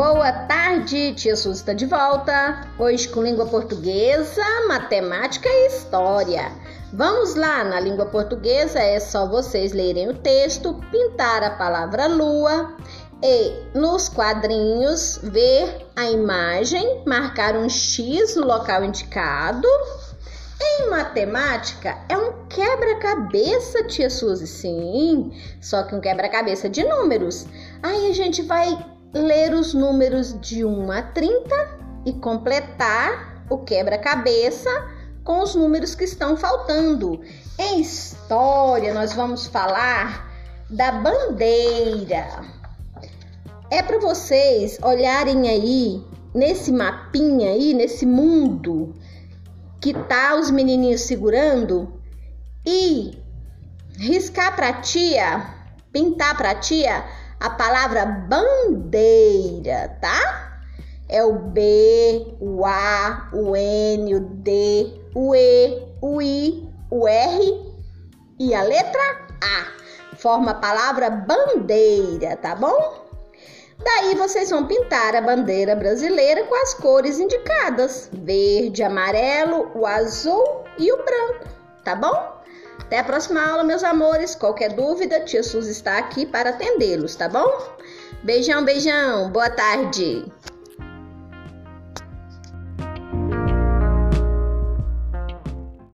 Boa tarde, tia Suzy está de volta. Hoje com língua portuguesa, matemática e história. Vamos lá, na língua portuguesa é só vocês lerem o texto, pintar a palavra lua e nos quadrinhos ver a imagem, marcar um X no local indicado. Em matemática é um quebra-cabeça, tia Suzy, sim, só que um quebra-cabeça de números. Aí a gente vai ler os números de 1 a 30 e completar o quebra-cabeça com os números que estão faltando. Em história, nós vamos falar da bandeira. É para vocês olharem aí nesse mapinha aí, nesse mundo que tá os menininhos segurando e riscar para tia, pintar para tia a palavra bandeira, tá? É o B, o A, o N, o D, o E, o I, o R e a letra A. Forma a palavra bandeira, tá bom? Daí vocês vão pintar a bandeira brasileira com as cores indicadas: verde, amarelo, o azul e o branco, tá bom? Até a próxima aula, meus amores. Qualquer dúvida, tia Suzy está aqui para atendê-los, tá bom? Beijão, beijão. Boa tarde.